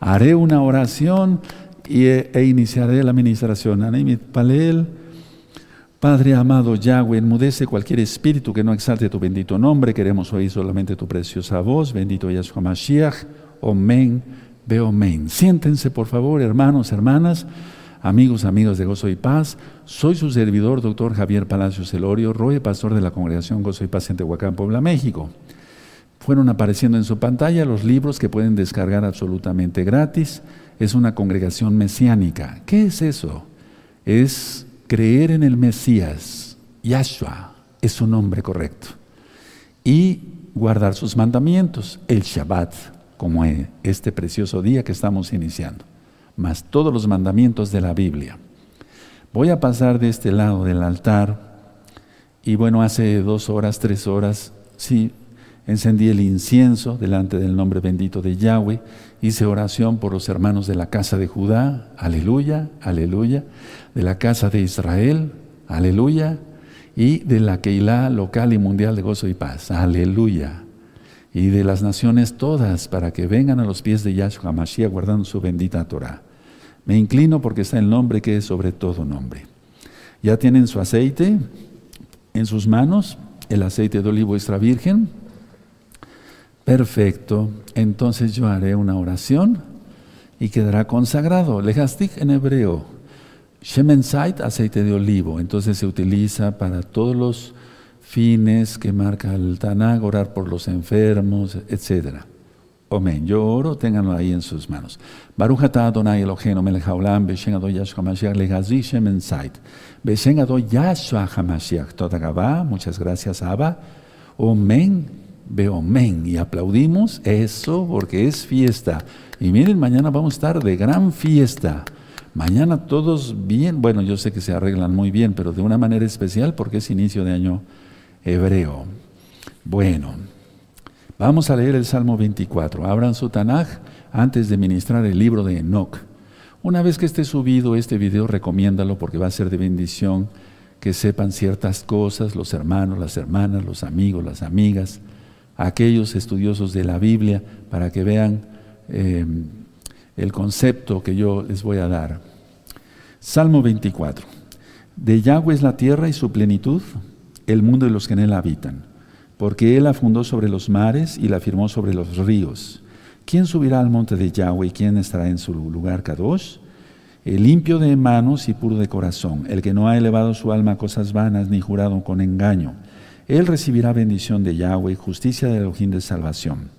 Haré una oración y, e, e iniciaré la administración. Palel. Padre amado Yahweh, enmudece cualquier espíritu que no exalte tu bendito nombre. Queremos oír solamente tu preciosa voz. Bendito Yahshua Mashiach. Omen, veo men. Siéntense, por favor, hermanos, hermanas, amigos, amigos de Gozo y Paz. Soy su servidor, doctor Javier Palacios Elorio, Roy, pastor de la congregación Gozo y Paz en Tehuacán, Puebla, México. Fueron apareciendo en su pantalla los libros que pueden descargar absolutamente gratis. Es una congregación mesiánica. ¿Qué es eso? Es creer en el Mesías, Yahshua es su nombre correcto, y guardar sus mandamientos, el Shabbat, como este precioso día que estamos iniciando, más todos los mandamientos de la Biblia. Voy a pasar de este lado del altar y bueno, hace dos horas, tres horas, sí, encendí el incienso delante del nombre bendito de Yahweh, hice oración por los hermanos de la casa de Judá, aleluya, aleluya, de la casa de Israel, aleluya, y de la Keilah local y mundial de gozo y paz, aleluya, y de las naciones todas para que vengan a los pies de Yahshua Mashiach guardando su bendita Torah. Me inclino porque está el nombre que es sobre todo nombre. Ya tienen su aceite en sus manos, el aceite de olivo extra virgen, Perfecto. Entonces yo haré una oración y quedará consagrado. Lejastik en hebreo. Shemensait, aceite de olivo. Entonces se utiliza para todos los fines que marca el Tanag, orar por los enfermos, etc. Amén. Yo oro, ténganlo ahí en sus manos. Baruch atah Adonai Eloheinu melech haolam, adon Yahshua HaMashiach lehazi shemensait. Beshen adon Yahshua HaMashiach. Toda muchas gracias Abba. Amén veo men y aplaudimos eso porque es fiesta. Y miren, mañana vamos a estar de gran fiesta. Mañana todos bien, bueno, yo sé que se arreglan muy bien, pero de una manera especial porque es inicio de año hebreo. Bueno, vamos a leer el Salmo 24. Abran su Tanaj antes de ministrar el libro de Enoch. Una vez que esté subido este video, recomiéndalo porque va a ser de bendición que sepan ciertas cosas los hermanos, las hermanas, los amigos, las amigas aquellos estudiosos de la Biblia para que vean eh, el concepto que yo les voy a dar. Salmo 24. De Yahweh es la tierra y su plenitud, el mundo y los que en él habitan, porque él la fundó sobre los mares y la firmó sobre los ríos. ¿Quién subirá al monte de Yahweh y quién estará en su lugar Kadosh? El limpio de manos y puro de corazón, el que no ha elevado su alma a cosas vanas ni jurado con engaño él recibirá bendición de Yahweh, justicia de Elohim de salvación.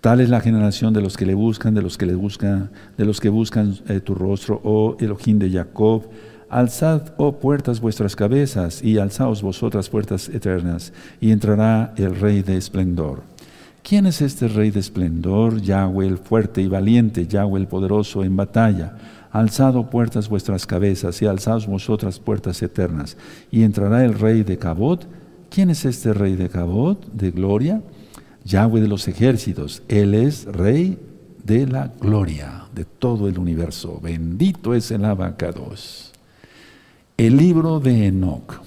Tal es la generación de los que le buscan, de los que le buscan, de los que buscan eh, tu rostro, oh Elohim de Jacob. Alzad, oh puertas, vuestras cabezas, y alzaos vosotras puertas eternas, y entrará el Rey de esplendor. ¿Quién es este Rey de esplendor? Yahweh el fuerte y valiente, Yahweh el poderoso en batalla. Alzado oh puertas vuestras cabezas, y alzaos vosotras puertas eternas, y entrará el Rey de Cabot ¿Quién es este rey de de gloria? Yahweh de los ejércitos. Él es rey de la gloria de todo el universo. Bendito es el abacados. El libro de Enoch.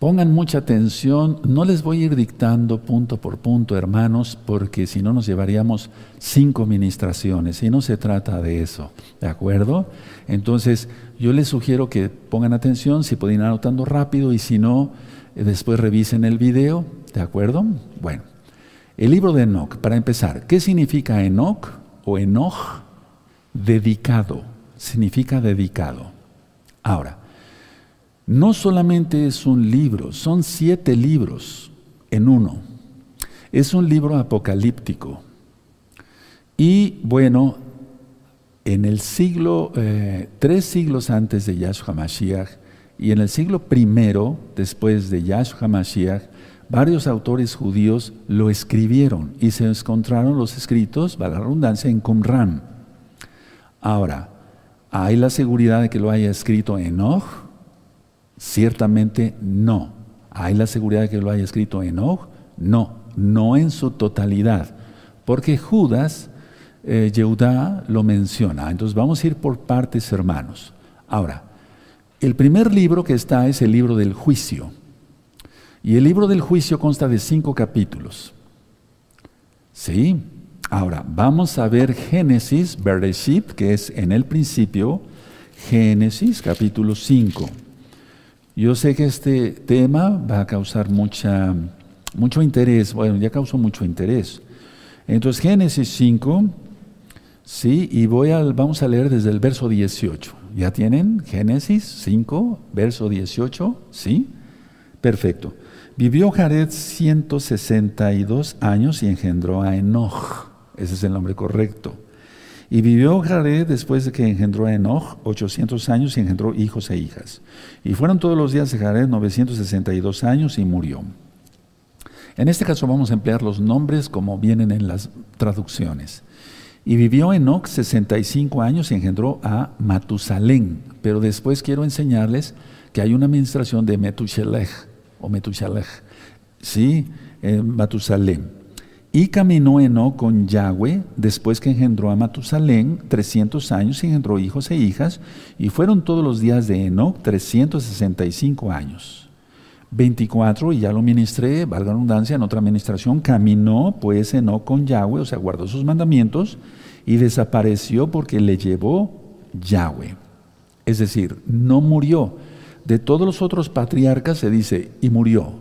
Pongan mucha atención, no les voy a ir dictando punto por punto, hermanos, porque si no nos llevaríamos cinco ministraciones y no se trata de eso, ¿de acuerdo? Entonces, yo les sugiero que pongan atención, si pueden ir anotando rápido y si no, eh, después revisen el video, ¿de acuerdo? Bueno, el libro de Enoch, para empezar, ¿qué significa Enoch o Enoch? Dedicado, significa dedicado. Ahora, no solamente es un libro, son siete libros en uno. Es un libro apocalíptico. Y bueno, en el siglo, eh, tres siglos antes de Yahshua Mashiach y en el siglo primero, después de Yahshua Mashiach, varios autores judíos lo escribieron y se encontraron los escritos, va la redundancia, en Qumran. Ahora, ¿hay la seguridad de que lo haya escrito Enoch? Ciertamente no. ¿Hay la seguridad de que lo haya escrito Enoch? No, no en su totalidad. Porque Judas, eh, Yehudá, lo menciona. Entonces vamos a ir por partes, hermanos. Ahora, el primer libro que está es el libro del juicio. Y el libro del juicio consta de cinco capítulos. ¿Sí? Ahora, vamos a ver Génesis, Bereshit, que es en el principio, Génesis capítulo 5. Yo sé que este tema va a causar mucha, mucho interés, bueno, ya causó mucho interés. Entonces, Génesis 5, sí, y voy a, vamos a leer desde el verso 18. ¿Ya tienen? Génesis 5, verso 18, ¿sí? Perfecto. Vivió Jared 162 años y engendró a Enoch. Ese es el nombre correcto. Y vivió Jared después de que engendró a Enoch 800 años y engendró hijos e hijas. Y fueron todos los días de Jared 962 años y murió. En este caso vamos a emplear los nombres como vienen en las traducciones. Y vivió Enoch 65 años y engendró a Matusalén. Pero después quiero enseñarles que hay una administración de Metushelech o. Sí, Matusalén. Y caminó Enoch con Yahweh después que engendró a Matusalén 300 años y engendró hijos e hijas. Y fueron todos los días de Enoch 365 años. 24, y ya lo ministré, valga la redundancia, en otra administración, caminó pues Enoch con Yahweh, o sea, guardó sus mandamientos, y desapareció porque le llevó Yahweh. Es decir, no murió. De todos los otros patriarcas se dice, y murió,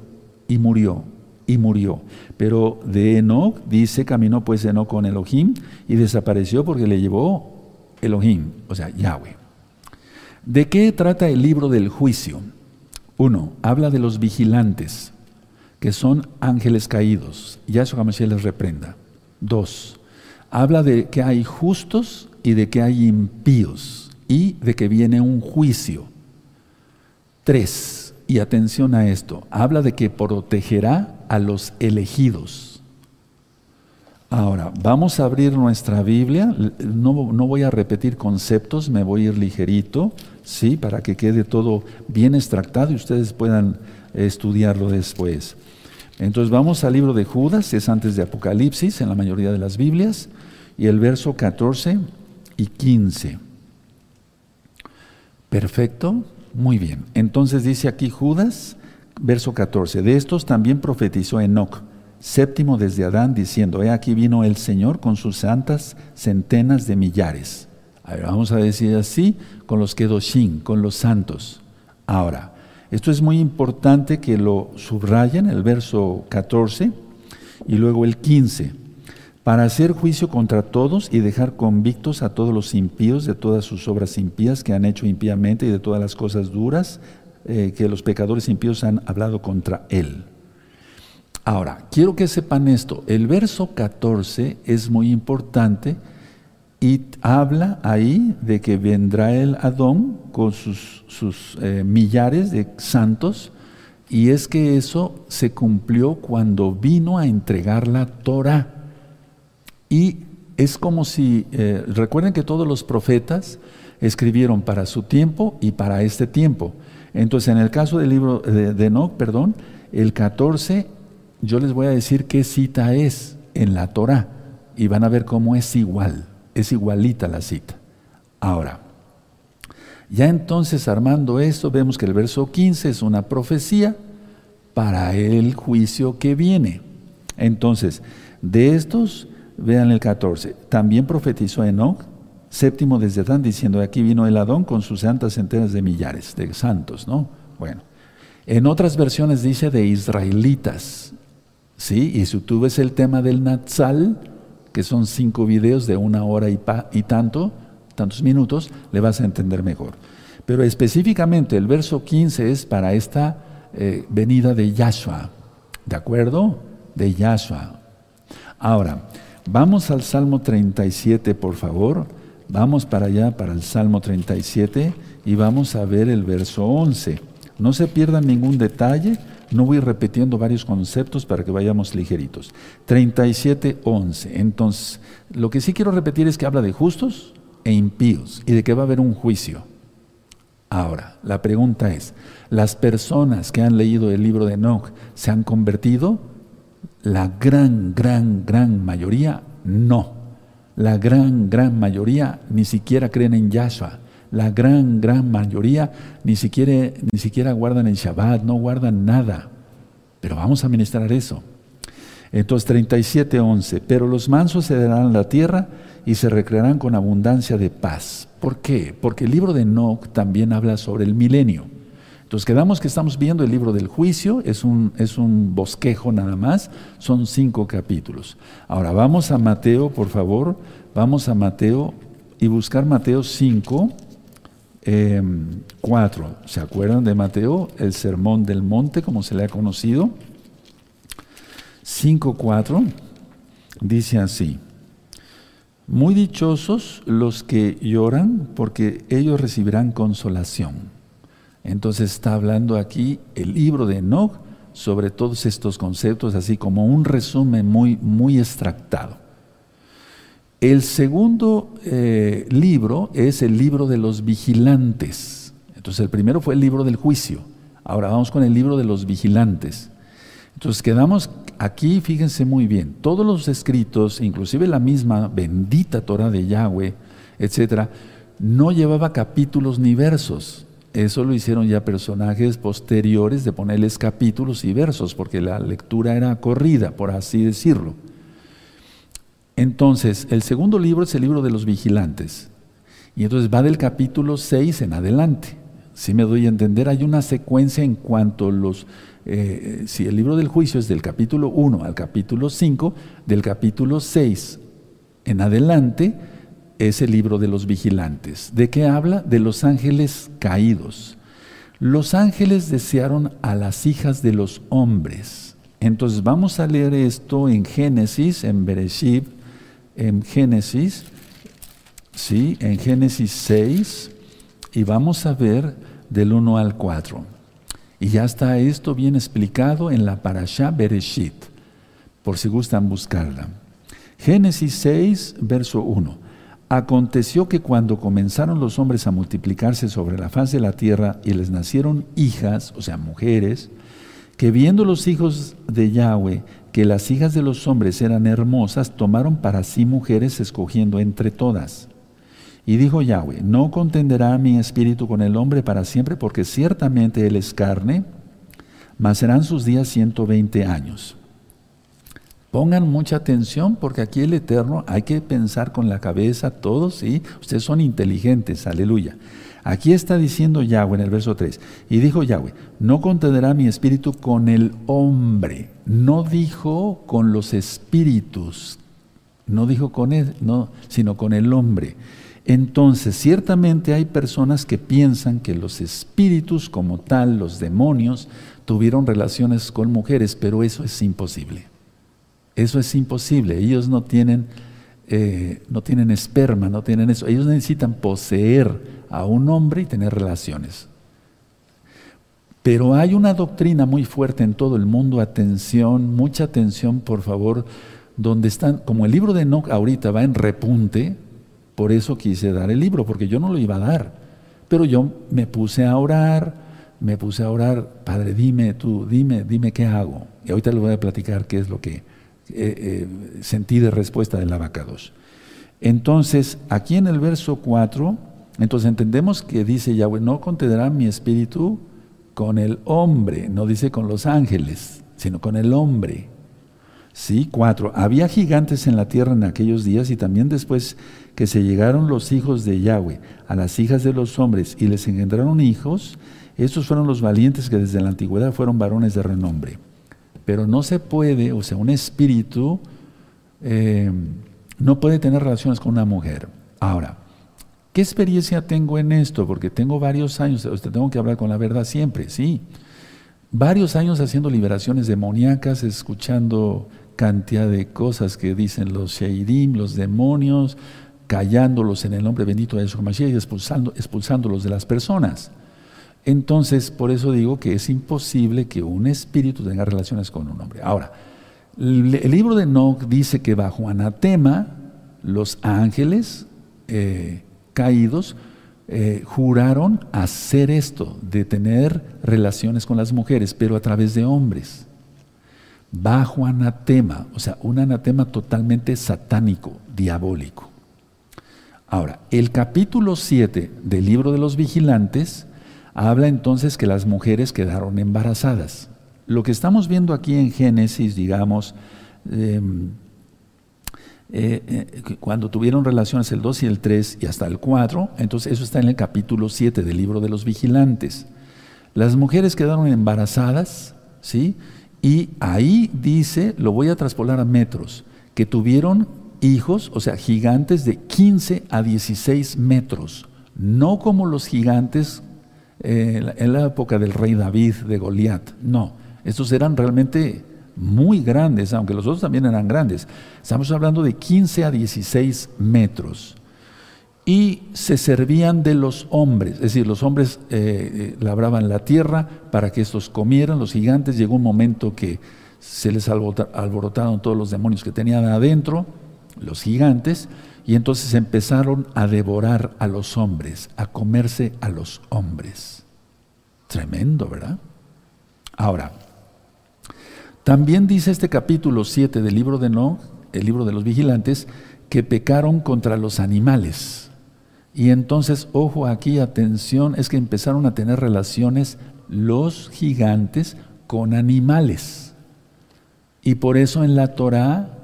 y murió, y murió. Pero de Enoch dice, caminó pues Enoch con Elohim y desapareció porque le llevó Elohim, o sea, Yahweh. ¿De qué trata el libro del juicio? Uno, habla de los vigilantes, que son ángeles caídos. Yahshua Mashiach les reprenda. Dos, habla de que hay justos y de que hay impíos y de que viene un juicio. Tres, y atención a esto, habla de que protegerá a los elegidos. Ahora, vamos a abrir nuestra Biblia. No, voy a repetir conceptos, me voy a ir ligerito. ¿sí? Para que quede todo bien extractado y ustedes puedan estudiarlo después. Entonces vamos al libro de Judas, es antes de Apocalipsis en la mayoría de las Biblias, y el verso 14 y 15. Perfecto, muy bien. Entonces dice aquí Judas, verso 14, de estos también profetizó Enoch, séptimo desde Adán, diciendo, he aquí vino el Señor con sus santas centenas de millares vamos a decir así, con los Kedoshim, con los santos. Ahora, esto es muy importante que lo subrayen, el verso 14 y luego el 15, para hacer juicio contra todos y dejar convictos a todos los impíos de todas sus obras impías que han hecho impíamente y de todas las cosas duras eh, que los pecadores impíos han hablado contra él. Ahora, quiero que sepan esto, el verso 14 es muy importante y habla ahí de que vendrá el Adón con sus, sus eh, millares de santos, y es que eso se cumplió cuando vino a entregar la Torah. Y es como si, eh, recuerden que todos los profetas escribieron para su tiempo y para este tiempo. Entonces, en el caso del libro de, de Enoch, perdón, el 14, yo les voy a decir qué cita es en la Torah y van a ver cómo es igual es igualita la cita. Ahora, ya entonces armando esto, vemos que el verso 15 es una profecía para el juicio que viene. Entonces, de estos, vean el 14, también profetizó Enoch, séptimo desde Adán, diciendo, aquí vino el Adón con sus santas centenas de millares de santos, ¿no? Bueno, en otras versiones dice de israelitas, ¿sí? Y si tú ves el tema del Natsal, que son cinco videos de una hora y, tanto, tantos minutos, le vas a entender mejor. Pero específicamente el verso 15 es para esta eh, venida de Yahshua, ¿de acuerdo? De Yahshua. Ahora, vamos al Salmo 37, por favor. Vamos para allá, para el Salmo 37, y vamos a ver el verso 11. No se pierdan ningún detalle, no voy repitiendo varios conceptos para que vayamos ligeritos. 37.11. Entonces, lo que sí quiero repetir es que habla de justos e impíos y de que va a haber un juicio. Ahora, la pregunta es, ¿las personas que han leído el libro de Enoch se han convertido? La gran, gran, gran mayoría no. La gran, gran mayoría ni siquiera creen en Yahshua la gran, gran mayoría ni siquiera, ni siquiera guardan el Shabbat, no guardan nada. Pero vamos a ministrar eso. Entonces 37, 11. Pero los mansos se darán la tierra y se recrearán con abundancia de paz. ¿Por qué? Porque el libro de Enoch también habla sobre el milenio. Entonces quedamos que estamos viendo el libro del juicio, es un, es un bosquejo nada más, son cinco capítulos. Ahora vamos a Mateo, por favor, vamos a Mateo y buscar Mateo 5, 4. Em, ¿Se acuerdan de Mateo? El sermón del monte, como se le ha conocido. 5, 4 dice así. Muy dichosos los que lloran, porque ellos recibirán consolación. Entonces está hablando aquí el libro de Enoch sobre todos estos conceptos, así como un resumen muy, muy extractado. El segundo eh, libro es el libro de los vigilantes. Entonces el primero fue el libro del juicio. Ahora vamos con el libro de los vigilantes. Entonces quedamos aquí, fíjense muy bien, todos los escritos, inclusive la misma bendita Torah de Yahweh, etcétera, no llevaba capítulos ni versos. Eso lo hicieron ya personajes posteriores de ponerles capítulos y versos, porque la lectura era corrida, por así decirlo. Entonces, el segundo libro es el libro de los vigilantes. Y entonces va del capítulo 6 en adelante. Si me doy a entender, hay una secuencia en cuanto los... Eh, si el libro del juicio es del capítulo 1 al capítulo 5, del capítulo 6 en adelante, es el libro de los vigilantes. ¿De qué habla? De los ángeles caídos. Los ángeles desearon a las hijas de los hombres. Entonces vamos a leer esto en Génesis, en Bereshit, en Génesis, sí, en Génesis 6, y vamos a ver del 1 al 4. Y ya está esto bien explicado en la Parashá Bereshit, por si gustan buscarla. Génesis 6, verso 1. Aconteció que cuando comenzaron los hombres a multiplicarse sobre la faz de la tierra y les nacieron hijas, o sea, mujeres, que viendo los hijos de Yahweh que las hijas de los hombres eran hermosas, tomaron para sí mujeres escogiendo entre todas. Y dijo Yahweh, no contenderá mi espíritu con el hombre para siempre, porque ciertamente él es carne, mas serán sus días ciento veinte años. Pongan mucha atención porque aquí el Eterno hay que pensar con la cabeza todos, ¿sí? Ustedes son inteligentes, aleluya. Aquí está diciendo Yahweh en el verso 3, y dijo Yahweh, no contenderá mi espíritu con el hombre, no dijo con los espíritus, no dijo con él, no, sino con el hombre. Entonces, ciertamente hay personas que piensan que los espíritus como tal, los demonios, tuvieron relaciones con mujeres, pero eso es imposible. Eso es imposible. Ellos no tienen, eh, no tienen esperma, no tienen eso. Ellos necesitan poseer a un hombre y tener relaciones. Pero hay una doctrina muy fuerte en todo el mundo, atención, mucha atención, por favor, donde están, como el libro de Enoch ahorita va en repunte, por eso quise dar el libro, porque yo no lo iba a dar. Pero yo me puse a orar, me puse a orar, Padre, dime tú, dime, dime qué hago. Y ahorita le voy a platicar qué es lo que, eh, eh, de respuesta del abacados. Entonces, aquí en el verso 4, entonces entendemos que dice Yahweh, no contenderá mi espíritu con el hombre, no dice con los ángeles, sino con el hombre. Sí, cuatro. Había gigantes en la tierra en aquellos días y también después que se llegaron los hijos de Yahweh a las hijas de los hombres y les engendraron hijos, estos fueron los valientes que desde la antigüedad fueron varones de renombre. Pero no se puede, o sea, un espíritu eh, no puede tener relaciones con una mujer. Ahora, ¿qué experiencia tengo en esto? Porque tengo varios años, usted tengo que hablar con la verdad siempre, sí. Varios años haciendo liberaciones demoníacas, escuchando cantidad de cosas que dicen los Sheidim, los demonios, callándolos en el nombre bendito de Yeshua Mashiach y expulsando, expulsándolos de las personas. Entonces, por eso digo que es imposible que un espíritu tenga relaciones con un hombre. Ahora, el libro de Enoch dice que bajo anatema, los ángeles eh, caídos eh, juraron hacer esto, de tener relaciones con las mujeres, pero a través de hombres. Bajo anatema, o sea, un anatema totalmente satánico, diabólico. Ahora, el capítulo 7 del libro de los vigilantes habla entonces que las mujeres quedaron embarazadas. Lo que estamos viendo aquí en Génesis, digamos, em, eh, eh, cuando tuvieron relaciones el 2 y el 3 y hasta el 4, entonces eso está en el capítulo 7 del libro de los vigilantes. Las mujeres quedaron embarazadas, ¿sí? Y ahí dice, lo voy a traspolar a metros, que tuvieron hijos, o sea, gigantes de 15 a 16 metros, no como los gigantes eh, en la época del rey David, de Goliat, no, estos eran realmente muy grandes, aunque los otros también eran grandes. Estamos hablando de 15 a 16 metros. Y se servían de los hombres, es decir, los hombres eh, eh, labraban la tierra para que estos comieran, los gigantes. Llegó un momento que se les alborotaron todos los demonios que tenían adentro, los gigantes, y entonces empezaron a devorar a los hombres, a comerse a los hombres. Tremendo, ¿verdad? Ahora, también dice este capítulo 7 del libro de No, el libro de los vigilantes, que pecaron contra los animales. Y entonces, ojo aquí, atención, es que empezaron a tener relaciones los gigantes con animales. Y por eso en la Torah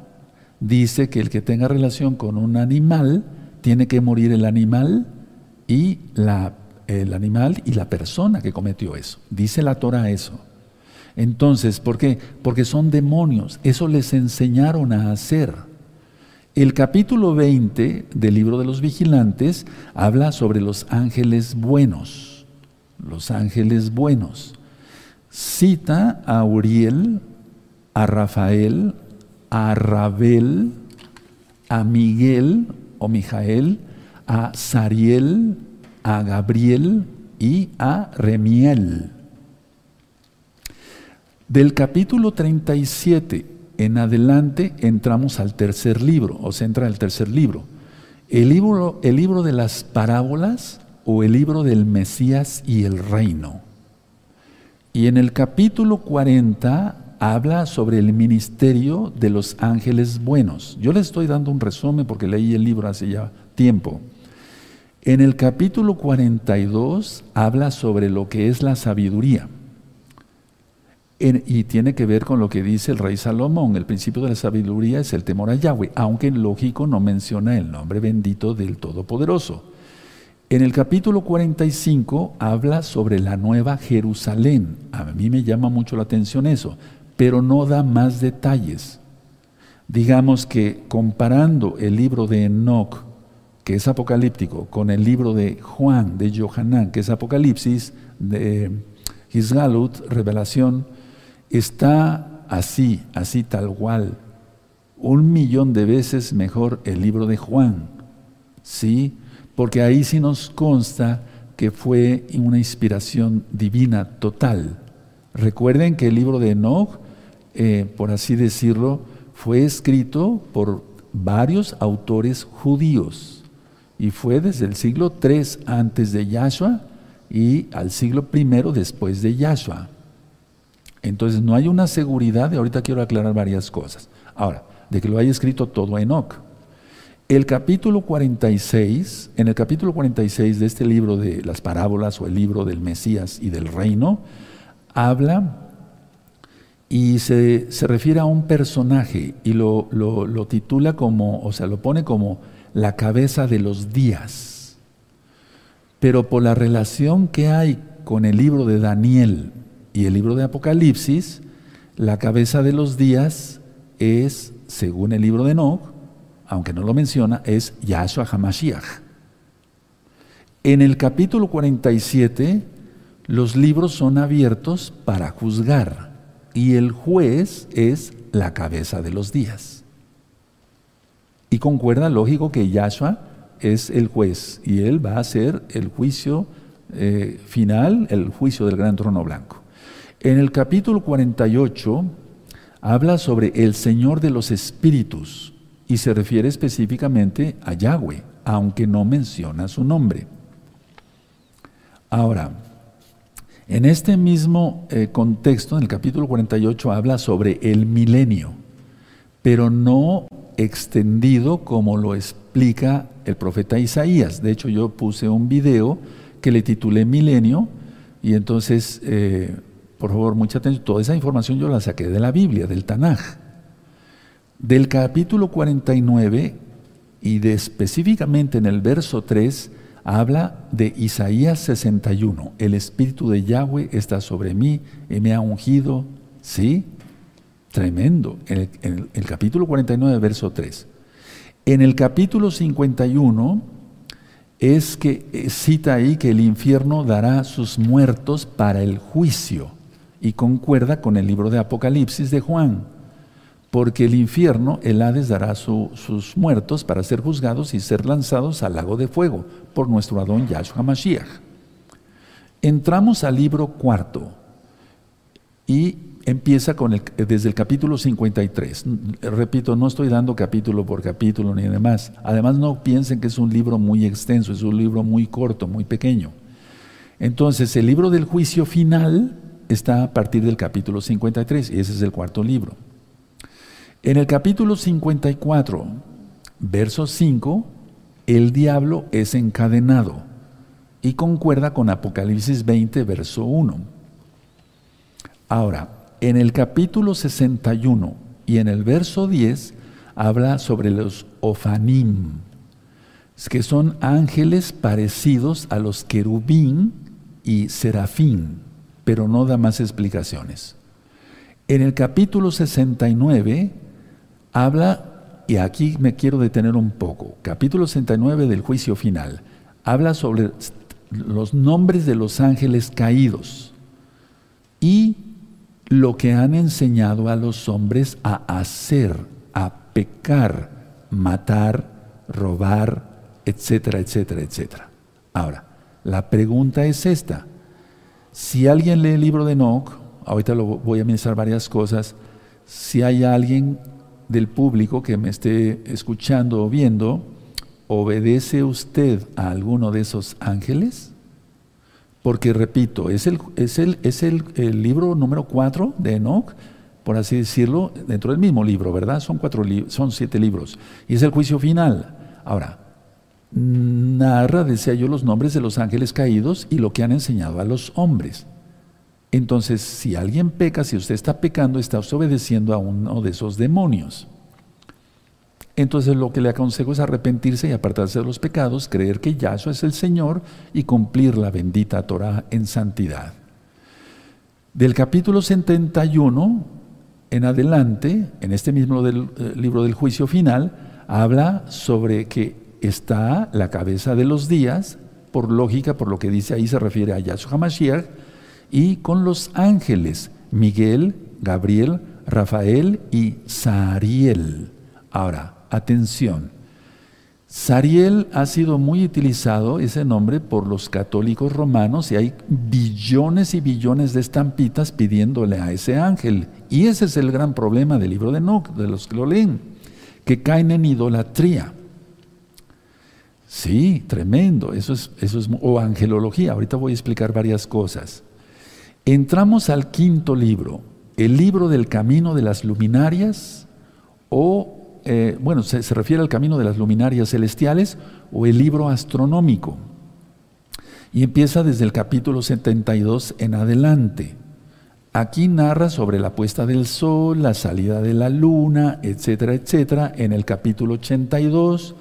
dice que el que tenga relación con un animal, tiene que morir el animal y la, el animal y la persona que cometió eso. Dice la Torah eso. Entonces, ¿por qué? Porque son demonios. Eso les enseñaron a hacer. El capítulo 20 del libro de los vigilantes habla sobre los ángeles buenos. Los ángeles buenos. Cita a Uriel, a Rafael, a Rabel, a Miguel o Mijael, a Sariel, a Gabriel y a Remiel. Del capítulo 37 en adelante entramos al tercer libro, o se entra el tercer libro. El libro, el libro de las parábolas o el libro del Mesías y el reino. Y en el capítulo 40 habla sobre el ministerio de los ángeles buenos. Yo les estoy dando un resumen porque leí el libro hace ya tiempo. En el capítulo 42 habla sobre lo que es la sabiduría y tiene que ver con lo que dice el rey Salomón. El principio de la sabiduría es el temor a Yahweh, aunque lógico no menciona el nombre bendito del Todopoderoso. En el capítulo 45 habla sobre la nueva Jerusalén. A mí me llama mucho la atención eso, pero no da más detalles. Digamos que comparando el libro de Enoch, que es apocalíptico, con el libro de Juan, de Johanán, que es Apocalipsis, de Gisgalut, Revelación, está así, así tal cual, un millón de veces mejor el libro de Juan, ¿sí? Porque ahí sí nos consta que fue una inspiración divina total. Recuerden que el libro de Enoch, eh, por así decirlo, fue escrito por varios autores judíos y fue desde el siglo III antes de Yahshua y al siglo I después de Yahshua. Entonces no hay una seguridad, y ahorita quiero aclarar varias cosas. Ahora, de que lo haya escrito todo Enoch. El capítulo 46, en el capítulo 46 de este libro de las parábolas o el libro del Mesías y del reino, habla y se, refiere a un personaje y lo, lo titula como, o sea, lo pone como la cabeza de los días. Pero por la relación que hay con el libro de Daniel y el libro de Apocalipsis, la cabeza de los días es, según el libro de Enoch, aunque no lo menciona, es Yahshua HaMashiach. En el capítulo 47, los libros son abiertos para juzgar y el juez es la cabeza de los días. Y concuerda, lógico, que Yahshua es el juez y él va a hacer el juicio eh, final, el juicio del gran trono blanco. En el capítulo 48 habla sobre el Señor de los Espíritus y se refiere específicamente a Yahweh, aunque no menciona su nombre. Ahora, en este mismo eh, contexto, en el capítulo 48, habla sobre el milenio, pero no extendido como lo explica el profeta Isaías. De hecho, yo puse un video que le titulé Milenio y entonces eh, por favor, mucha atención, toda esa información yo la saqué de la Biblia, del Tanaj. Del capítulo 49 y de específicamente en el verso 3 habla de Isaías 61. El Espíritu de Yahweh está sobre mí y me ha ungido. ¿Sí? Tremendo. En el, capítulo 49, verso 3. En el capítulo 51 es que eh, cita ahí que el infierno dará sus muertos para el juicio y concuerda con el libro de Apocalipsis de Juan, porque el infierno, el Hades, dará sus muertos para ser juzgados y ser lanzados al lago de fuego por nuestro Adón Yahshua Mashiach. Entramos al libro cuarto y empieza con el, desde el capítulo 53. Repito, no estoy dando capítulo por capítulo ni demás. Además, no piensen que es un libro muy extenso, es un libro muy corto, muy pequeño. Entonces, el libro del juicio final está a partir del capítulo 53 y ese es el cuarto libro. En el capítulo 54, verso 5, el diablo es encadenado y concuerda con Apocalipsis 20, verso 1. Ahora, en el capítulo 61 y en el verso 10 habla sobre los ofanim, que son ángeles parecidos a los querubín y serafín, pero no da más explicaciones. En el capítulo 69 habla, y aquí me quiero detener un poco, capítulo 69 del juicio final, habla sobre los nombres de los ángeles caídos y lo que han enseñado a los hombres a hacer, a pecar, matar, robar, etcétera, etcétera, etcétera. Ahora, la pregunta es esta. Si alguien lee el libro de Enoch, ahorita lo voy a mencionar varias cosas, si hay alguien del público que me esté escuchando o viendo, ¿obedece usted a alguno de esos ángeles? Porque, repito, es el, es el, es el, libro número cuatro de Enoch, por así decirlo, dentro del mismo libro, ¿verdad? Son, cuatro son siete libros. Y es el juicio final. Ahora, narra, decía yo, los nombres de los ángeles caídos y lo que han enseñado a los hombres. Entonces, si alguien peca, si usted está pecando, está obedeciendo a uno de esos demonios. Entonces lo que le aconsejo es arrepentirse y apartarse de los pecados, creer que Yahshua es el Señor y cumplir la bendita Torah en santidad. Del capítulo 71 en adelante, en este mismo del, eh, libro del juicio final, habla sobre que está la cabeza de los días, por lógica, por lo que dice ahí se refiere a Yahshua Mashiach, y con los ángeles, Miguel, Gabriel, Rafael y Sariel. Ahora, Atención, Sariel ha sido muy utilizado ese nombre por los católicos romanos y hay billones y billones de estampitas pidiéndole a ese ángel. Y ese es el gran problema del libro de Enoch, de los que lo leen, que caen en idolatría. Sí, tremendo, eso es, eso es, o angelología, ahorita voy a explicar varias cosas. Entramos al quinto libro, el libro del camino de las luminarias o eh, bueno, se, refiere al camino de las luminarias celestiales o el libro astronómico. Y empieza desde el capítulo 72 en adelante. Aquí narra sobre la puesta del sol, la salida de la luna, etcétera, etcétera. En el capítulo 82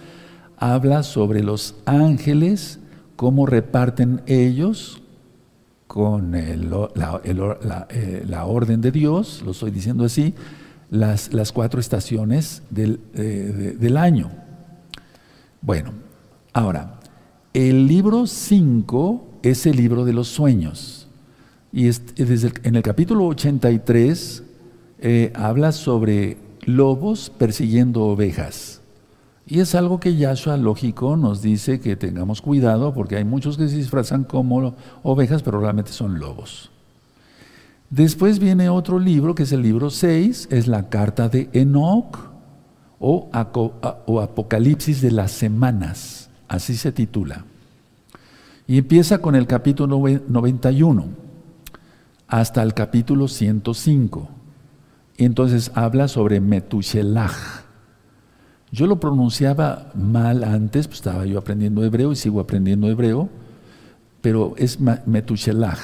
habla sobre los ángeles, cómo reparten ellos con la, eh, la orden de Dios, lo estoy diciendo así, las, las cuatro estaciones del, eh, del año. Bueno, ahora, el libro 5 es el libro de los sueños. Y desde en el capítulo 83 eh, habla sobre lobos persiguiendo ovejas. Y es algo que Yahshua, lógico, nos dice que tengamos cuidado porque hay muchos que se disfrazan como ovejas, pero realmente son lobos. Después viene otro libro, que es el libro 6, es la carta de Enoch o, Apocalipsis de las Semanas, así se titula. Y empieza con el capítulo 91 hasta el capítulo 105. Y entonces habla sobre Metushelach. Yo lo pronunciaba mal antes, pues estaba yo aprendiendo hebreo y sigo aprendiendo hebreo, pero es Metushelach.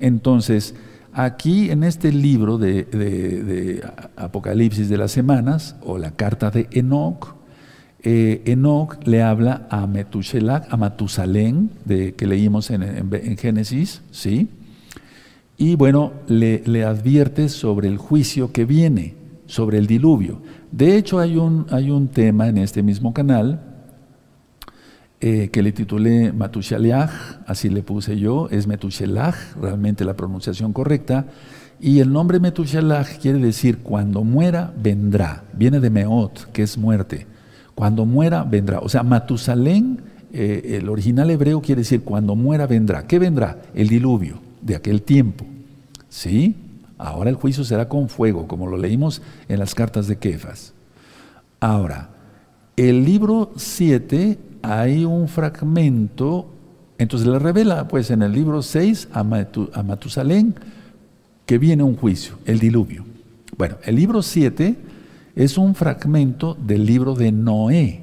Entonces, aquí en este libro de, Apocalipsis de las Semanas, o la carta de Enoch, eh, Enoch le habla a Metushelach, a Matusalén, de, que leímos en, Génesis, ¿sí? Y bueno, le, advierte sobre el juicio que viene, sobre el diluvio. De hecho, hay un, hay un tema en este mismo canal eh, que le titulé Matushaliach, así le puse yo, es Metushelach, realmente la pronunciación correcta, y el nombre Metushelach quiere decir cuando muera, vendrá, viene de Meot, que es muerte, cuando muera, vendrá, o sea, Matusalén, eh, el original hebreo quiere decir cuando muera, vendrá, ¿qué vendrá? El diluvio de aquel tiempo, ¿sí? Ahora el juicio será con fuego, como lo leímos en las cartas de Kefas. Ahora, el libro 7 hay un fragmento, entonces le revela pues en el libro 6 a, Matusalén que viene un juicio, el diluvio. Bueno, el libro 7 es un fragmento del libro de Noé,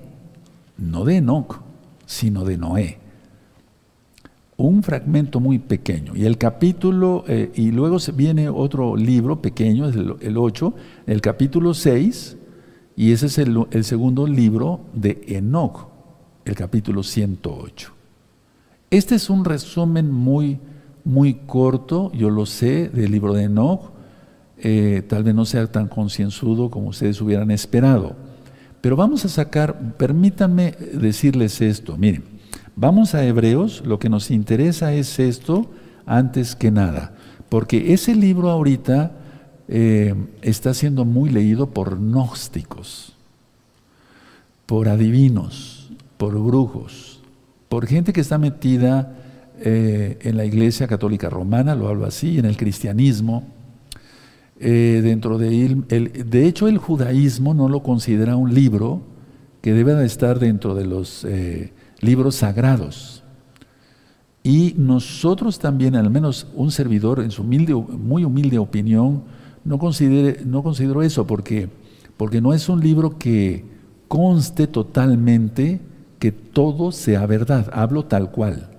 no de Enoch, sino de Noé. Un fragmento muy pequeño. Y el capítulo, eh, y luego viene otro libro pequeño, el, el 8, el capítulo 6, y ese es el, el segundo libro de Enoch el capítulo 108. Este es un resumen muy, muy corto, yo lo sé, del libro de Enoch. Eh, tal vez no sea tan concienzudo como ustedes hubieran esperado. Pero vamos a sacar, permítanme decirles esto, miren, vamos a Hebreos, lo que nos interesa es esto antes que nada, porque ese libro ahorita eh, está siendo muy leído por gnósticos, por adivinos, por brujos, por gente que está metida eh, en la iglesia católica romana, lo hablo así, en el cristianismo. Eh, dentro de él, de hecho, el judaísmo no lo considera un libro que debe de estar dentro de los libros sagrados. Y nosotros también, al menos un servidor en su humilde, muy humilde opinión, no, considero eso porque, porque no es un libro que conste totalmente que todo sea verdad. Hablo tal cual.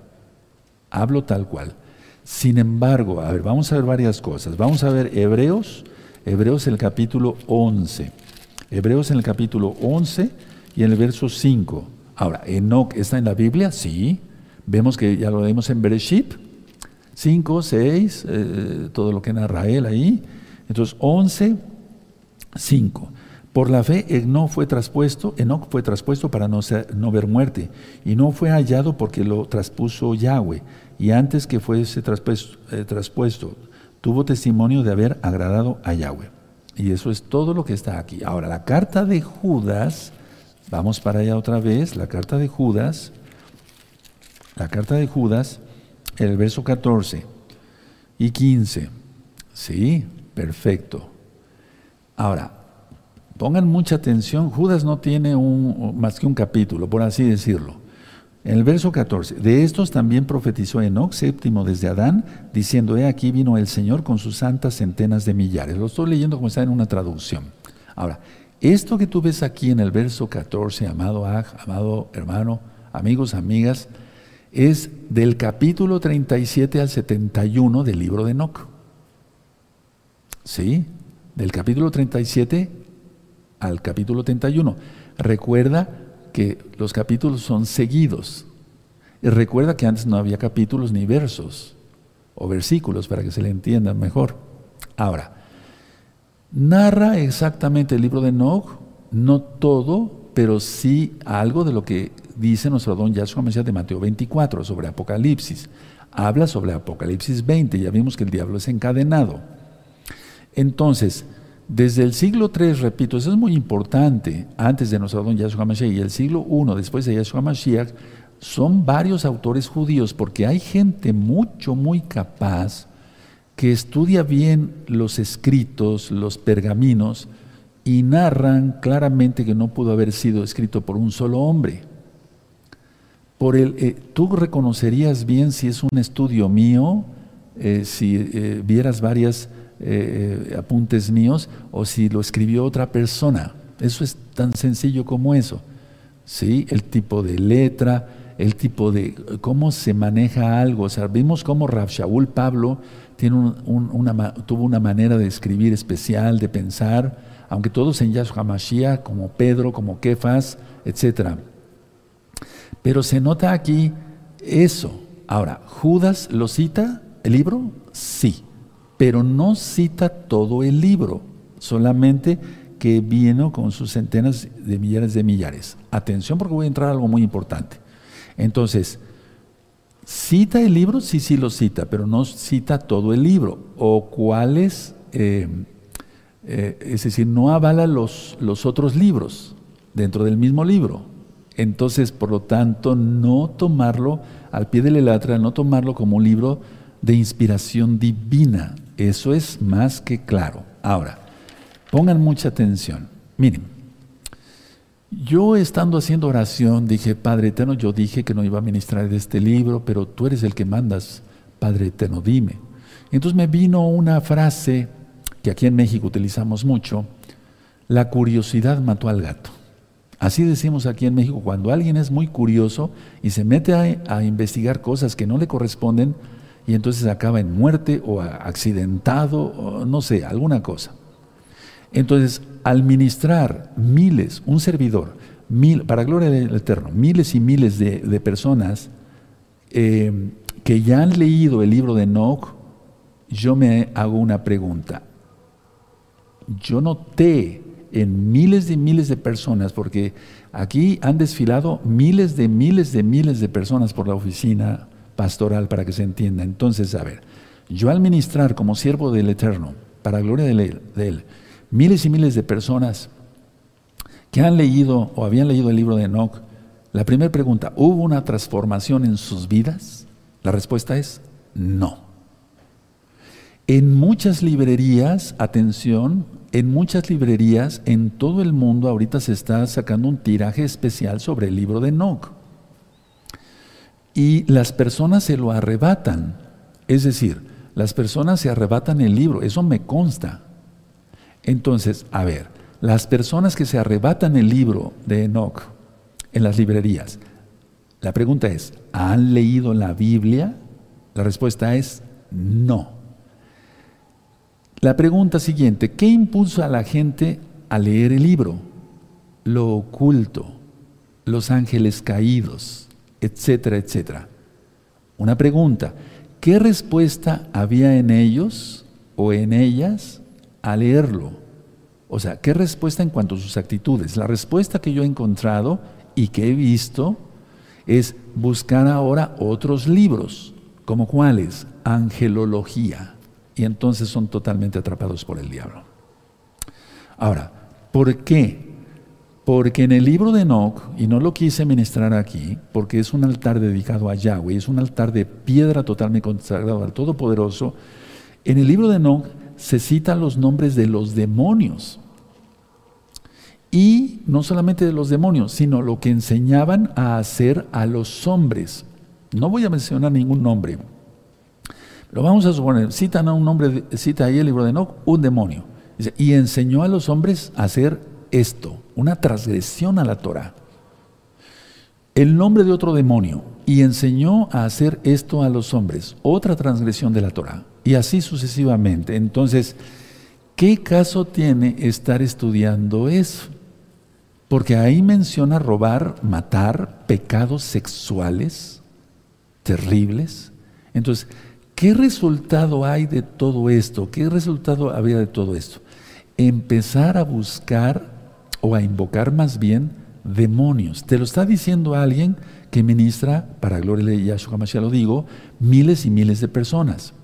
Hablo tal cual. Sin embargo, a ver, vamos a ver varias cosas. Vamos a ver Hebreos, Hebreos el capítulo 11. Hebreos en el capítulo 11 y en el verso 5. Ahora, Enoch está en la Biblia, sí. Vemos que ya lo leímos en Bereshit, 5, 6, eh, todo lo que narra él ahí. Entonces, 11, 5. Por la fe Enoch fue traspuesto, Enoch fue traspuesto para no, no ver muerte, y no fue hallado porque lo traspuso Yahweh, y antes que fuese traspuesto, eh, traspuesto, tuvo testimonio de haber agradado a Yahweh. Y eso es todo lo que está aquí. Ahora, la carta de Judas, vamos para allá otra vez, la carta de Judas, la carta de Judas, el verso 14 y 15. Sí, perfecto. Ahora, Pongan mucha atención, Judas no tiene un, más que un capítulo, por así decirlo. En el verso 14, de estos también profetizó Enoch, séptimo desde Adán, diciendo, he aquí vino el Señor con sus santas centenas de millares. Lo estoy leyendo como está en una traducción. Ahora, esto que tú ves aquí en el verso 14, amado Aj, amado hermano, amigos, amigas, es del capítulo 37 al 71 del libro de Enoch. ¿Sí? Del capítulo 37 al capítulo 31. Recuerda que los capítulos son seguidos. Y recuerda que antes no había capítulos ni versos o versículos para que se le entiendan mejor. Ahora, narra exactamente el libro de Enoch, no todo, pero sí algo de lo que dice nuestro don Yahshua Mesías de Mateo 24 sobre Apocalipsis. Habla sobre Apocalipsis 20, ya vimos que el diablo es encadenado. Entonces, desde el siglo III, repito, eso es muy importante, antes de nuestro don Yahshua Mashiach, y el siglo I, después de Yahshua Mashiach, son varios autores judíos, porque hay gente mucho, muy capaz que estudia bien los escritos, los pergaminos, y narran claramente que no pudo haber sido escrito por un solo hombre. Por el, eh, tú reconocerías bien si es un estudio mío, eh, si eh, vieras varias apuntes míos o si lo escribió otra persona. Eso es tan sencillo como eso. ¿Sí? El tipo de letra, el tipo de cómo se maneja algo. O sea, vimos cómo Rav Shaul Pablo tiene una, tuvo una manera de escribir especial, de pensar, aunque todos en Yahshua Mashiach, como Pedro, como Kefas, etc. Pero se nota aquí eso. Ahora, ¿Judas lo cita el libro? Sí, pero no cita todo el libro, solamente que vino con sus centenas de millares de millares. Atención porque voy a entrar a algo muy importante. Entonces, ¿cita el libro? Sí, sí lo cita, pero no cita todo el libro. O cuáles, eh, eh, es decir, no avala los, los otros libros dentro del mismo libro. Entonces, por lo tanto, no tomarlo al pie de la letra, no tomarlo como un libro de inspiración divina. Eso es más que claro. Ahora, pongan mucha atención. Miren, yo estando haciendo oración dije, Padre Eterno, yo dije que no iba a ministrar este libro, pero tú eres el que mandas, Padre Eterno, dime. Entonces me vino una frase que aquí en México utilizamos mucho, la curiosidad mató al gato. Así decimos aquí en México, cuando alguien es muy curioso y se mete a, investigar cosas que no le corresponden y entonces acaba en muerte o accidentado, no sé, alguna cosa. Entonces, al ministrar miles, un servidor, mil, para gloria del Eterno, miles y miles de, personas eh, que ya han leído el libro de Enoch, yo me hago una pregunta. Yo noté en miles y miles de personas, porque aquí han desfilado miles de miles de miles de personas por la oficina pastoral, para que se entienda. Entonces, a ver, yo al ministrar como siervo del Eterno, para gloria de él miles y miles de personas que han leído o habían leído el libro de Enoch, la primera pregunta, ¿hubo una transformación en sus vidas? La respuesta es no. En muchas librerías, atención, en muchas librerías en todo el mundo ahorita se está sacando un tiraje especial sobre el libro de Enoch. Y las personas se lo arrebatan. Es decir, las personas se arrebatan el libro, eso me consta. Entonces, a ver, las personas que se arrebatan el libro de Enoch en las librerías, la pregunta es, ¿han leído la Biblia? La respuesta es no. La pregunta siguiente, ¿qué impulsa a la gente a leer el libro? Lo oculto, los ángeles caídos, etcétera, etcétera. Una pregunta, ¿qué respuesta había en ellos o en ellas a leerlo. O sea, ¿qué respuesta en cuanto a sus actitudes? La respuesta que yo he encontrado y que he visto es buscar ahora otros libros, como cuáles, angelología. Y entonces son totalmente atrapados por el diablo. Ahora, ¿por qué? Porque en el libro de Enoch, y no lo quise ministrar aquí, porque es un altar dedicado a Yahweh, es un altar de piedra totalmente consagrado al Todopoderoso, en el libro de Enoch se citan los nombres de los demonios. Y no solamente de los demonios, sino lo que enseñaban a hacer a los hombres. No voy a mencionar ningún nombre. Lo vamos a suponer, citan a un nombre, cita ahí el libro de Enoch, un demonio. y enseñó a los hombres a hacer esto, una transgresión a la Torah. El nombre de otro demonio, y enseñó a hacer esto a los hombres, otra transgresión de la Torah. Y así sucesivamente. Entonces, ¿qué caso tiene estar estudiando eso? Porque ahí menciona robar, matar, pecados sexuales terribles. Entonces, ¿qué resultado hay de todo esto? ¿Qué resultado había de todo esto? Empezar a buscar o a invocar más bien demonios. Te lo está diciendo alguien que ministra, para gloria de Yahshua Mashiach lo digo, miles y miles de personas.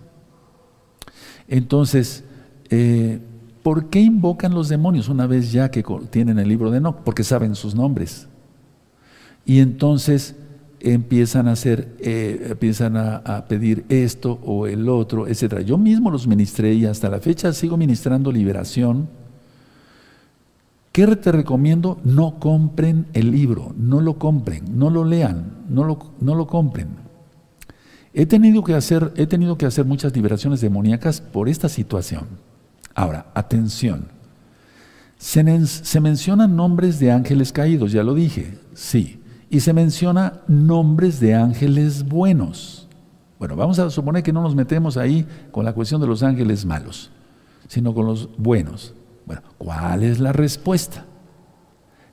Entonces, eh, ¿por qué invocan los demonios una vez ya que tienen el libro de Enoch? Porque saben sus nombres. Y entonces empiezan a hacer, eh, empiezan a, pedir esto o el otro, etc. Yo mismo los ministré y hasta la fecha sigo ministrando liberación. ¿Qué te recomiendo? No compren el libro, no lo compren, no lo lean, no lo, no lo compren. He tenido que hacer, he tenido que hacer muchas liberaciones demoníacas por esta situación. Ahora, atención. Se, se mencionan nombres de ángeles caídos, ya lo dije, sí. Y se menciona nombres de ángeles buenos. Bueno, vamos a suponer que no nos metemos ahí con la cuestión de los ángeles malos, sino con los buenos. Bueno, ¿cuál es la respuesta?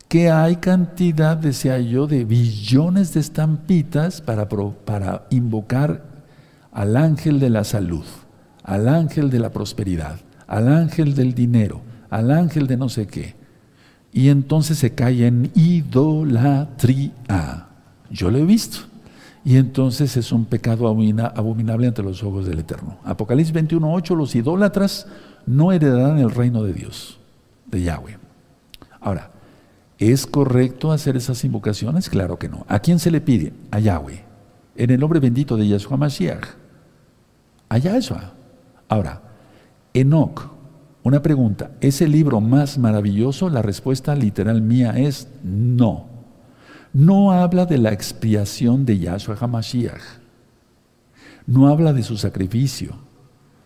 Que hay cantidad, decía yo, de billones de estampitas para, para invocar al ángel de la salud, al ángel de la prosperidad, al ángel del dinero, al ángel de no sé qué. Y entonces se cae en idolatría. Yo lo he visto. Y entonces es un pecado abominable ante los ojos del Eterno. Apocalipsis 21.8, los idólatras no heredarán el reino de Dios, de Yahweh. Ahora, ¿es correcto hacer esas invocaciones? Claro que no. ¿A quién se le pide? A Yahweh. En el nombre bendito de Yahshua Mashiach. A Yahshua. Ahora, Enoch, una pregunta, ¿es el libro más maravilloso? La respuesta literal mía es no no habla de la expiación de Yahshua HaMashiach. No habla de su sacrificio,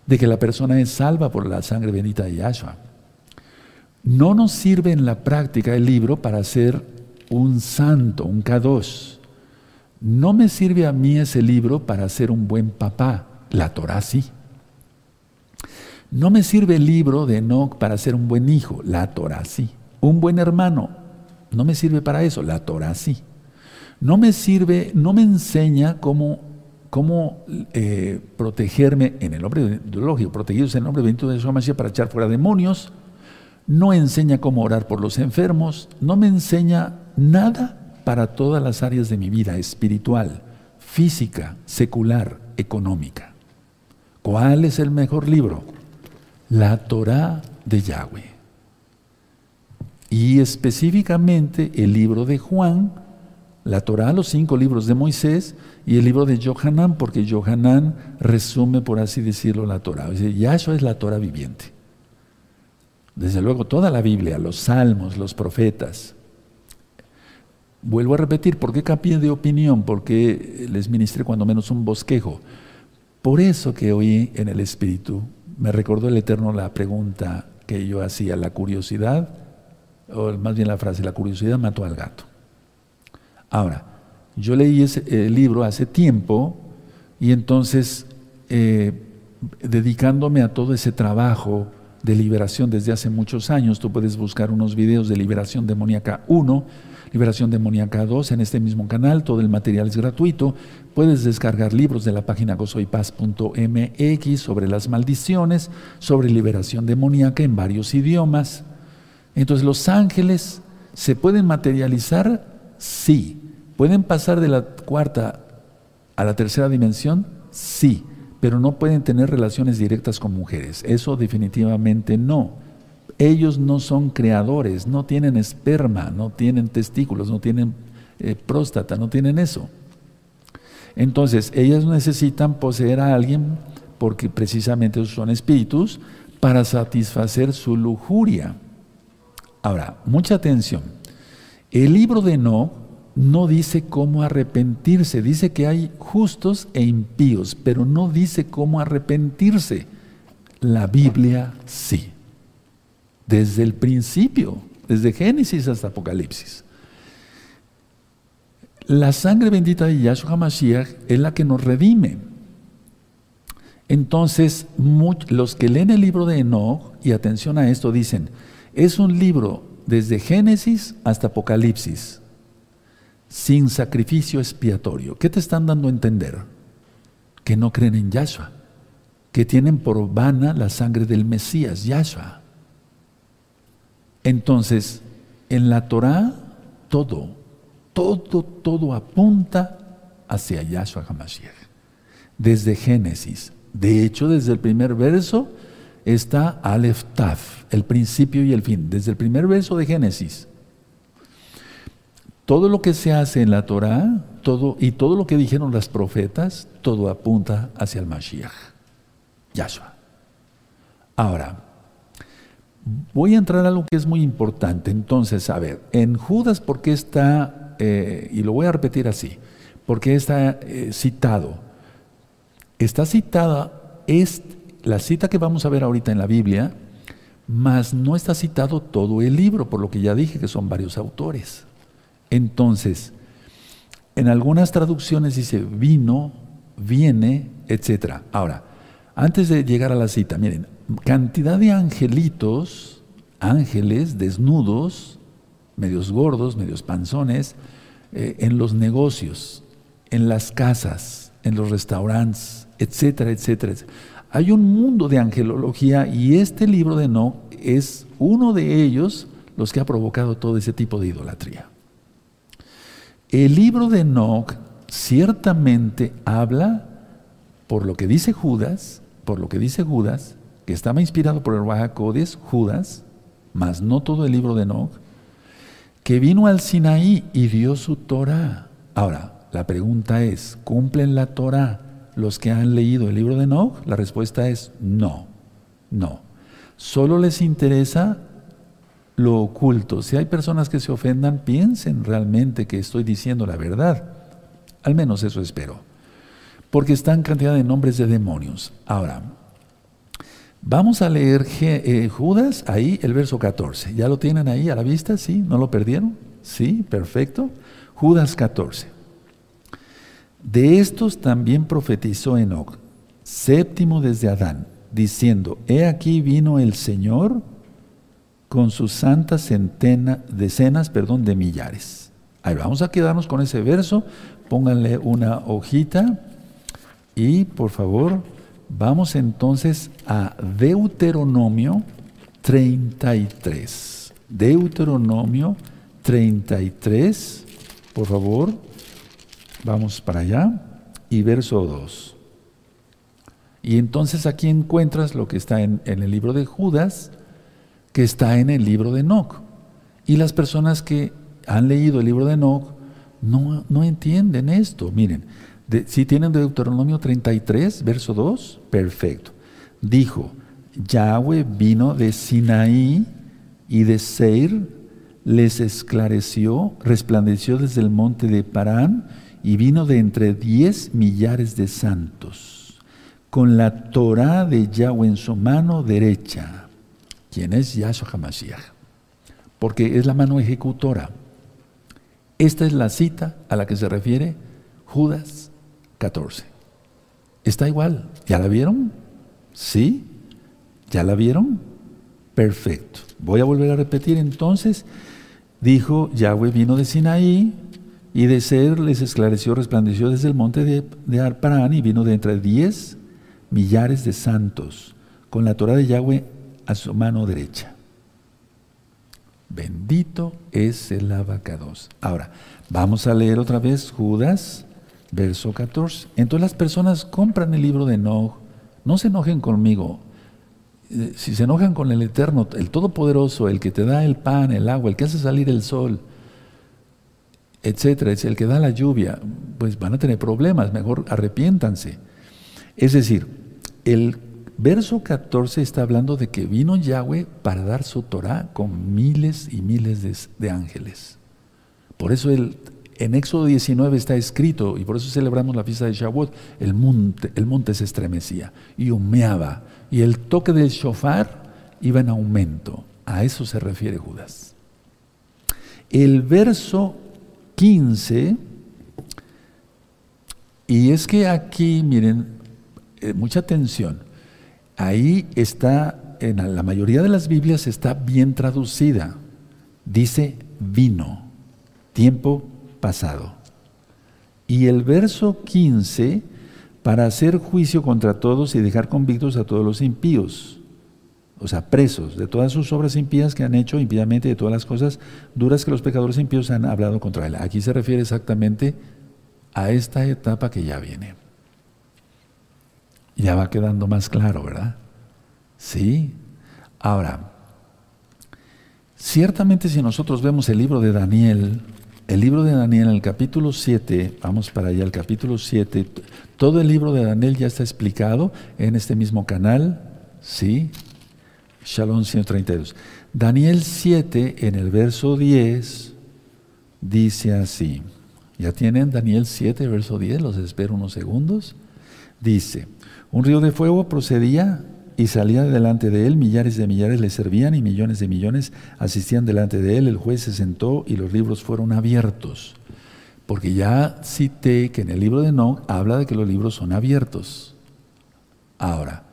de que la persona es salva por la sangre bendita de Yahshua. No nos sirve en la práctica el libro para ser un santo, un kadosh. No me sirve a mí ese libro para ser un buen papá. La Torah sí. No me sirve el libro de Enoch para ser un buen hijo. La Torah sí. Un buen hermano. No me sirve para eso, la Torah sí. No me sirve, no me enseña cómo, cómo eh, protegerme en el nombre ideológico, protegidos en el nombre bendito de Mashiach para echar fuera demonios. No enseña cómo orar por los enfermos. No me enseña nada para todas las áreas de mi vida, espiritual, física, secular, económica. ¿Cuál es el mejor libro? La Torah de Yahweh y específicamente el libro de Juan, la Torah, los cinco libros de Moisés y el libro de Johanán, porque Johanán resume, por así decirlo, la Torah. Sea, eso es la Torah viviente. Desde luego, toda la Biblia, los salmos, los profetas. Vuelvo a repetir, ¿por qué cambié de opinión? Porque les ministré cuando menos un bosquejo. Por eso que oí en el Espíritu, me recordó el Eterno la pregunta que yo hacía, la curiosidad o más bien la frase, la curiosidad mató al gato. Ahora, yo leí ese libro hace tiempo y entonces, eh, dedicándome a todo ese trabajo de liberación desde hace muchos años, tú puedes buscar unos videos de liberación demoníaca 1, liberación demoníaca 2 en este mismo canal, todo el material es gratuito, puedes descargar libros de la página gozoypaz.mx sobre las maldiciones, sobre liberación demoníaca en varios idiomas. Entonces, los ángeles se pueden materializar, sí. ¿Pueden pasar de la cuarta a la tercera dimensión? Sí, pero no pueden tener relaciones directas con mujeres. Eso definitivamente no. Ellos no son creadores, no tienen esperma, no tienen testículos, no tienen eh, próstata, no tienen eso. Entonces, ellas necesitan poseer a alguien porque precisamente son espíritus para satisfacer su lujuria. Ahora, mucha atención. El libro de No no dice cómo arrepentirse, dice que hay justos e impíos, pero no dice cómo arrepentirse. La Biblia sí. Desde el principio, desde Génesis hasta Apocalipsis. La sangre bendita de Yahshua Mashiach es la que nos redime. Entonces, los que leen el libro de Enoch, y atención a esto, dicen, es un libro desde Génesis hasta Apocalipsis, sin sacrificio expiatorio. ¿Qué te están dando a entender? Que no creen en Yahshua, que tienen por vana la sangre del Mesías, Yahshua. Entonces, en la Torah, todo, todo, todo apunta hacia Yahshua HaMashiach. Desde Génesis. De hecho, desde el primer verso, está Aleph Taf, el principio y el fin, desde el primer verso de Génesis. Todo lo que se hace en la Torah, todo y todo lo que dijeron las profetas, todo apunta hacia el Mashiach, Yahshua. Ahora, voy a entrar a algo que es muy importante. Entonces, a ver, en Judas, ¿por qué está, eh, y lo voy a repetir así, porque está eh, citado? Está citada este la cita que vamos a ver ahorita en la Biblia, mas no está citado todo el libro, por lo que ya dije que son varios autores. Entonces, en algunas traducciones dice vino viene, etc. Ahora, antes de llegar a la cita, miren, cantidad de angelitos, ángeles desnudos, medios gordos, medios panzones, eh, en los negocios, en las casas, en los restaurantes, etcétera, etcétera, Hay un mundo de angelología y este libro de No es uno de ellos los que ha provocado todo ese tipo de idolatría. El libro de Enoch ciertamente habla, por lo que dice Judas, por lo que dice Judas, que estaba inspirado por el Rahakodes, Judas, mas no todo el libro de Enoch, que vino al Sinaí y dio su Torah. Ahora, la pregunta es, ¿cumplen la Torah los que han leído el libro de Enoch? La respuesta es no, no. Solo les interesa lo oculto. Si hay personas que se ofendan, piensen realmente que estoy diciendo la verdad. Al menos eso espero. Porque están cantidad de nombres de demonios. Ahora, vamos a leer eh, Judas, ahí el verso 14. ¿Ya lo tienen ahí a la vista? ¿Sí? ¿No lo perdieron? Sí, perfecto. Judas 14. De estos también profetizó Enoch, séptimo desde Adán, diciendo, He aquí vino el Señor con sus santas centena, decenas perdón, de millares. Ahí vamos a quedarnos con ese verso, pónganle una hojita y por favor vamos entonces a Deuteronomio 33. Deuteronomio 33, por favor, vamos para allá y verso 2. Y entonces aquí encuentras lo que está en, en el libro de Judas, que está en el libro de Enoch. Y las personas que han leído el libro de Enoch no, no entienden esto. Miren, si tienen Deuteronomio 33, verso 2, perfecto. Dijo, Yahweh vino de Sinaí y de Seir, les esclareció, resplandeció desde el monte de Parán y vino de entre diez millares de santos, con la Torah de Yahweh en su mano derecha quien es Yahshua HaMashiach, porque es la mano ejecutora. Esta es la cita a la que se refiere Judas 14. Está igual. ¿Ya la vieron? ¿Sí? ¿Ya la vieron? Perfecto. Voy a volver a repetir entonces. Dijo, Yahweh vino de Sinaí y de ser les esclareció, resplandeció desde el monte de, de Arparán y vino de entre diez millares de santos. Con la Torah de Yahweh a su mano derecha. Bendito es el abacados. Ahora, vamos a leer otra vez Judas, verso 14. Entonces las personas compran el libro de Enoch, no se enojen conmigo. Eh, si se enojan con el Eterno, el Todopoderoso, el que te da el pan, el agua, el que hace salir el sol, etcétera, es el que da la lluvia, pues van a tener problemas, mejor arrepiéntanse. Es decir, el Verso 14 está hablando de que vino Yahweh para dar su Torah con miles y miles de, ángeles. Por eso el, en Éxodo 19 está escrito, y por eso celebramos la fiesta de Shavuot, el monte, el monte se estremecía y humeaba, y el toque del shofar iba en aumento. A eso se refiere Judas. El verso 15, y es que aquí, miren, eh, mucha atención, ahí está, en la mayoría de las Biblias está bien traducida. Dice vino, tiempo pasado. Y el verso 15, para hacer juicio contra todos y dejar convictos a todos los impíos, o sea, presos de todas sus obras impías que han hecho impíamente, de todas las cosas duras que los pecadores impíos han hablado contra él. Aquí se refiere exactamente a esta etapa que ya viene ya va quedando más claro, ¿verdad? Sí. Ahora, ciertamente si nosotros vemos el libro de Daniel, el libro de Daniel en el capítulo 7, vamos para allá, el capítulo 7, todo el libro de Daniel ya está explicado en este mismo canal, ¿sí? Shalom 132. Daniel 7, en el verso 10, dice así. ¿Ya tienen Daniel 7, verso 10? Los espero unos segundos. Dice, un río de fuego procedía y salía delante de él, millares de millares le servían y millones de millones asistían delante de él. El juez se sentó y los libros fueron abiertos. Porque ya cité que en el libro de Enoch habla de que los libros son abiertos. Ahora,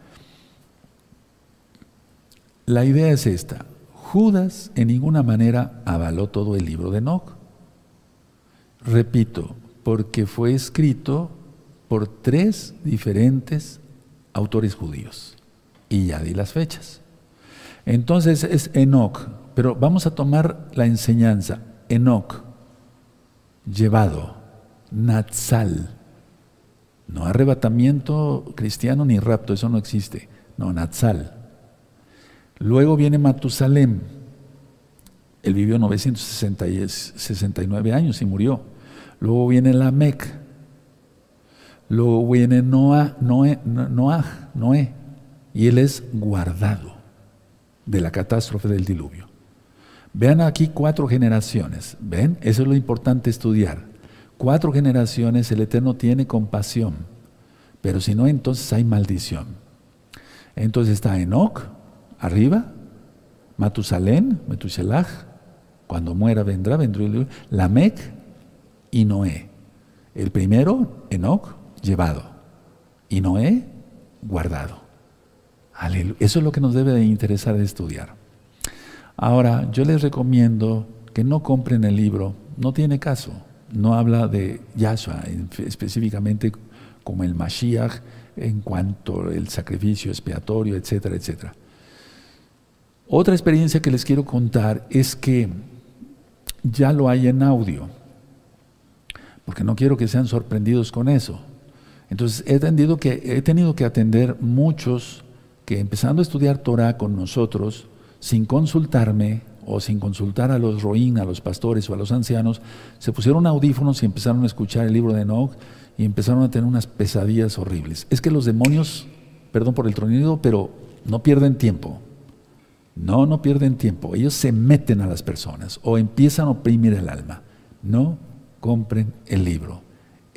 la idea es esta. Judas en ninguna manera avaló todo el libro de Enoch. Repito, porque fue escrito por tres diferentes autores judíos. Y ya di las fechas. Entonces es Enoch, pero vamos a tomar la enseñanza. Enoch, llevado, Natsal. No arrebatamiento cristiano ni rapto, eso no existe. No, Natsal. Luego viene Matusalem. Él vivió 969 años y murió. Luego viene Lamec. Luego viene Noah, Noé, Noah, Noé. Y él es guardado de la catástrofe del diluvio. Vean aquí cuatro generaciones. ¿Ven? Eso es lo importante estudiar. Cuatro generaciones el Eterno tiene compasión. Pero si no, entonces hay maldición. Entonces está Enoch, arriba, Matusalén, Metuselach, cuando muera vendrá, vendrá Lamec y Noé. El primero, Enoch, llevado. Y Noé, guardado. Eso es lo que nos debe de interesar de estudiar. Ahora, yo les recomiendo que no compren el libro, no tiene caso. No habla de Yahshua específicamente como el Mashiach en cuanto al sacrificio expiatorio, etcétera, etcétera. Otra experiencia que les quiero contar es que ya lo hay en audio, porque no quiero que sean sorprendidos con eso. Entonces he tenido que, he tenido que atender muchos que empezando a estudiar Torah con nosotros, sin consultarme o sin consultar a los roín, a los pastores o a los ancianos, se pusieron audífonos y empezaron a escuchar el libro de Enoch y empezaron a tener unas pesadillas horribles. Es que los demonios, perdón por el tronido, pero no pierden tiempo. No, no pierden tiempo. Ellos se meten a las personas o empiezan a oprimir el alma. No compren el libro.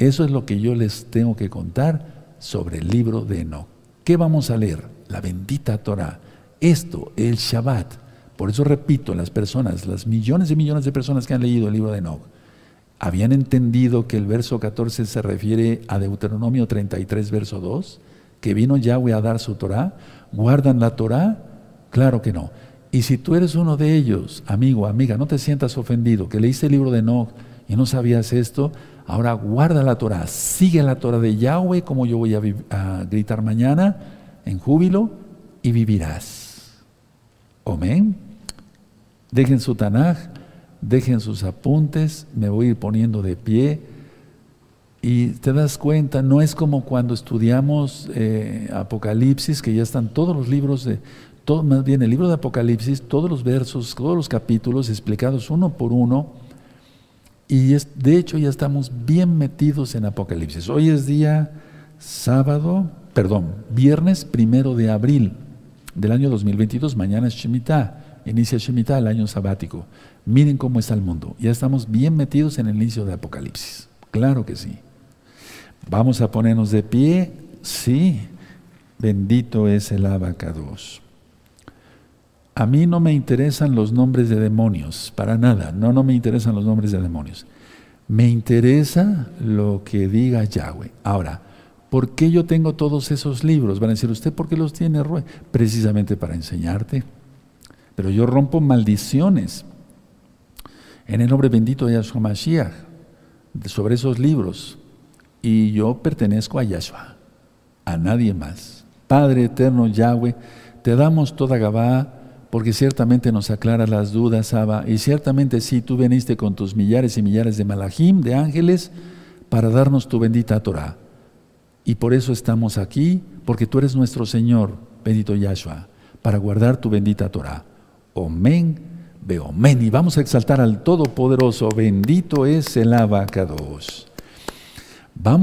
Eso es lo que yo les tengo que contar sobre el libro de Enoch. ¿Qué vamos a leer? la bendita Torah. Esto, el Shabbat. Por eso repito, las personas, las millones y millones de personas que han leído el libro de Enoch, habían entendido que el verso 14 se refiere a Deuteronomio 33, verso 2, que vino Yahweh a dar su Torah, guardan la Torah, claro que no. Y si tú eres uno de ellos, amigo, amiga, no te sientas ofendido, que leíste el libro de Enoch y no sabías esto, ahora guarda la Torah, sigue la Torah de Yahweh, como yo voy a, a gritar mañana, en júbilo y vivirás. Amén. Dejen su Tanaj, dejen sus apuntes, me voy a ir poniendo de pie. Y te das cuenta, no es como cuando estudiamos eh, Apocalipsis, que ya están todos los libros de, todo, más bien el libro de Apocalipsis, todos los versos, todos los capítulos explicados uno por uno. Y es, de hecho ya estamos bien metidos en Apocalipsis. Hoy es día sábado perdón, viernes primero de abril del año 2022, mañana es Shemitah, inicia Shemitah, el año sabático. Miren cómo está el mundo, ya estamos bien metidos en el inicio de Apocalipsis, claro que sí. Vamos a ponernos de pie, sí, bendito es el abacados. A mí no me interesan los nombres de demonios, para nada, no, no me interesan los nombres de demonios. Me interesa lo que diga Yahweh. Ahora, ¿Por qué yo tengo todos esos libros? Van a decir, ¿usted por qué los tiene, Precisamente para enseñarte. Pero yo rompo maldiciones en el nombre bendito de Yahshua Mashiach sobre esos libros. Y yo pertenezco a Yahshua, a nadie más. Padre eterno Yahweh, te damos toda Gabá porque ciertamente nos aclara las dudas, Abba, y ciertamente sí, tú veniste con tus millares y millares de malajim, de ángeles, para darnos tu bendita Torah. Y por eso estamos aquí, porque tú eres nuestro Señor, bendito Yahshua, para guardar tu bendita Torah. Omen, ve omen. Y vamos a exaltar al Todopoderoso, bendito es el abacados.